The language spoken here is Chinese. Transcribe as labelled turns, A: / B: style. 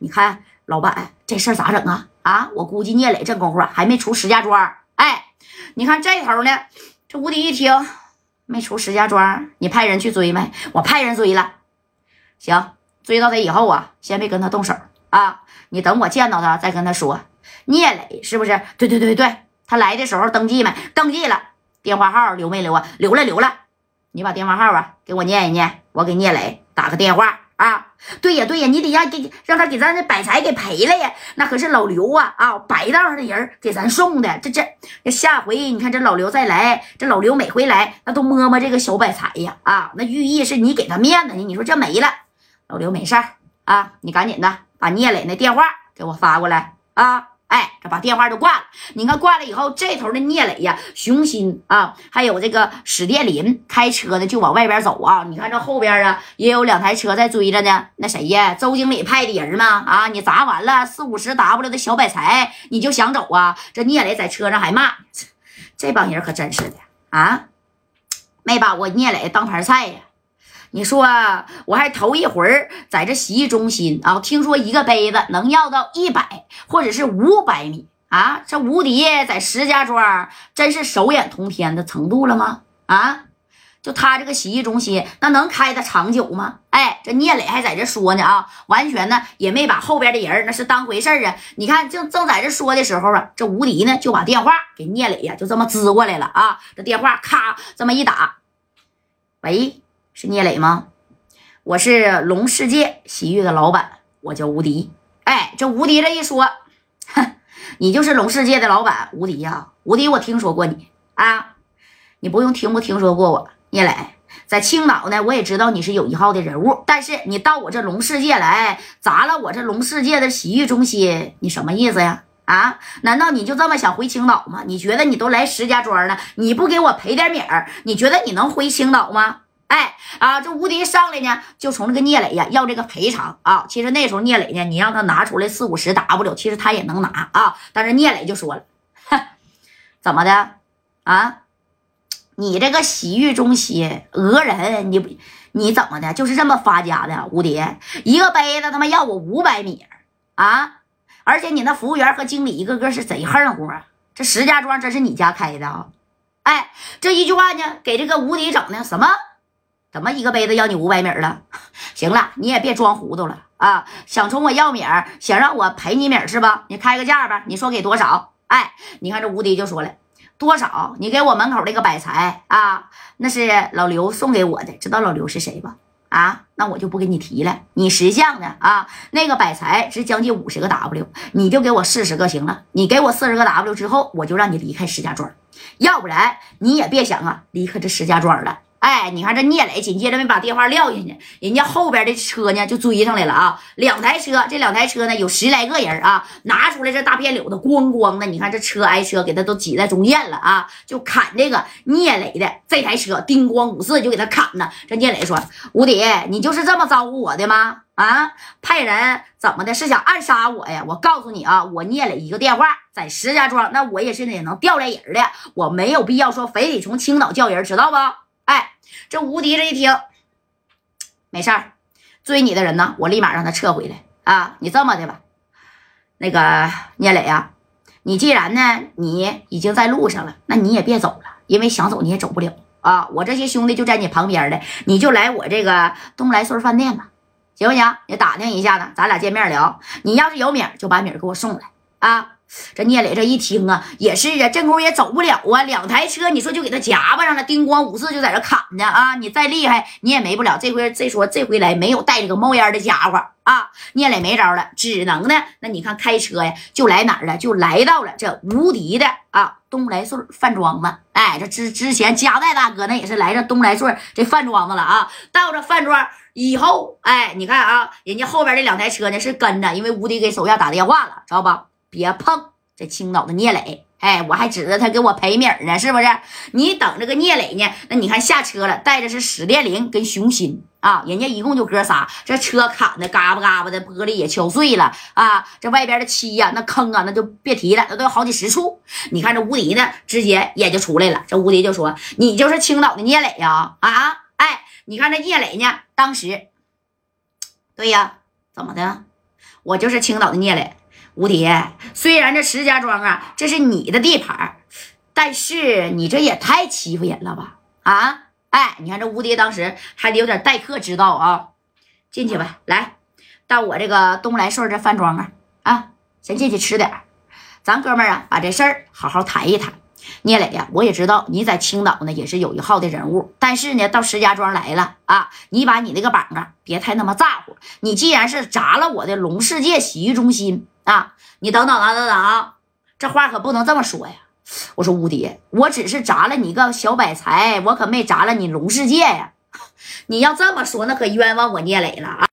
A: 你看老板这事儿咋整啊？啊，我估计聂磊这功夫还没出石家庄。哎，你看这头呢，这吴迪一听没出石家庄，你派人去追没？我派人追了。行，追到他以后啊，先别跟他动手啊，你等我见到他再跟他说。聂磊是不是？对对对对，他来的时候登记没？登记了。电话号留没留啊？留了留了。你把电话号啊给我念一念，我给聂磊打个电话啊。对呀对呀，你得让给让他给咱这百财给赔了呀，那可是老刘啊啊，白道上的人给咱送的，这这下回你看这老刘再来，这老刘每回来那都摸摸这个小百财呀啊，那寓意是你给他面子呢。你说这没了，老刘没事儿啊，你赶紧的把聂磊那电话给我发过来啊。哎，这把电话就挂了。你看挂了以后，这头的聂磊呀、熊心啊，还有这个史殿林开车的就往外边走啊。你看这后边啊，也有两台车在追着呢。那谁呀？周经理派的人吗？啊，你砸完了四五十 W 的小百财，你就想走啊？这聂磊在车上还骂，这帮人可真是的啊，没把我聂磊当盘菜呀。你说我还头一回在这洗浴中心啊，听说一个杯子能要到一百或者是五百米啊，这吴迪在石家庄真是手眼通天的程度了吗？啊，就他这个洗浴中心，那能开的长久吗？哎，这聂磊还在这说呢啊，完全呢也没把后边的人那是当回事啊。你看，正正在这说的时候啊，这吴迪呢就把电话给聂磊呀，就这么支过来了啊。这电话咔这么一打，喂。是聂磊吗？我是龙世界洗浴的老板，我叫吴迪。哎，这吴迪这一说，哼，你就是龙世界的老板吴迪呀？吴迪，我听说过你啊，你不用听不听说过我。聂磊在青岛呢，我也知道你是有一号的人物，但是你到我这龙世界来砸了我这龙世界的洗浴中心，你什么意思呀？啊？难道你就这么想回青岛吗？你觉得你都来石家庄了，你不给我赔点米儿，你觉得你能回青岛吗？哎啊，这吴迪上来呢，就从这个聂磊呀要这个赔偿啊。其实那时候聂磊呢，你让他拿出来四五十 W，其实他也能拿啊。但是聂磊就说了，哼，怎么的啊？你这个洗浴中心讹人，你你怎么的？就是这么发家的？吴迪一个杯子他妈要我五百米啊！而且你那服务员和经理一个个是贼横乎啊！这石家庄真是你家开的啊？哎，这一句话呢，给这个吴迪整的什么？怎么一个杯子要你五百米了？行了，你也别装糊涂了啊！想从我要米儿，想让我赔你米儿是吧？你开个价吧，你说给多少？哎，你看这吴迪就说了，多少？你给我门口那个百财啊，那是老刘送给我的，知道老刘是谁吧？啊，那我就不给你提了。你识相的啊，那个百财值将近五十个 W，你就给我四十个行了。你给我四十个 W 之后，我就让你离开石家庄，要不然你也别想啊离开这石家庄了。哎，你看这聂磊紧接着没把电话撂下去，人家后边的车呢就追上来了啊！两台车，这两台车呢有十来个人啊，拿出来这大片柳子，咣咣的，你看这车挨车给他都挤在中间了啊，就砍这个聂磊的这台车，叮咣五四就给他砍呢。这聂磊说：“吴迪，你就是这么招呼我的吗？啊，派人怎么的？是想暗杀我呀？我告诉你啊，我聂磊一个电话在石家庄，那我也是也能调来人的，我没有必要说非得从青岛叫人，知道不？”这吴迪这一听，没事儿，追你的人呢，我立马让他撤回来啊！你这么的吧，那个聂磊啊，你既然呢，你已经在路上了，那你也别走了，因为想走你也走不了啊！我这些兄弟就在你旁边的，你就来我这个东来顺饭店吧，行不行？你打听一下子，咱俩见面聊。你要是有米儿，就把米儿给我送来啊！这聂磊这一听啊，也是啊，这功夫也走不了啊，两台车，你说就给他夹巴上了，叮咣五四就在这砍呢啊！你再厉害，你也没不了。这回这说这回来没有带这个冒烟的家伙啊，聂磊没招了，只能呢，那你看开车呀，就来哪儿了？就来到了这无敌的啊东来顺饭庄子。哎，这之之前加代大哥那也是来这东来顺这饭庄子了啊。到这饭庄以后，哎，你看啊，人家后边这两台车呢是跟着，因为吴迪给手下打电话了，知道吧？别碰这青岛的聂磊，哎，我还指着他给我赔米呢，是不是？你等这个聂磊呢？那你看下车了，带的是史殿林跟熊心啊，人家一共就哥仨，这车砍的嘎巴嘎巴的，玻璃也敲碎了啊，这外边的漆呀，那坑啊，那就别提了，那都有好几十处。你看这吴迪呢，直接也就出来了。这吴迪就说：“你就是青岛的聂磊呀？啊，哎，你看这聂磊呢，当时，对呀，怎么的？”我就是青岛的聂磊。吴迪，虽然这石家庄啊，这是你的地盘，但是你这也太欺负人了吧？啊，哎，你看这吴迪当时还得有点待客之道啊。进去吧，来到我这个东来顺这饭庄啊啊，先进去吃点咱哥们儿啊，把这事儿好好谈一谈。聂磊呀，我也知道你在青岛呢，也是有一号的人物。但是呢，到石家庄来了啊，你把你那个膀啊，别太那么咋呼。你既然是砸了我的龙世界洗浴中心啊，你等等啊，等等啊，这话可不能这么说呀。我说吴迪，我只是砸了你一个小百财，我可没砸了你龙世界呀。你要这么说，那可冤枉我聂磊了啊。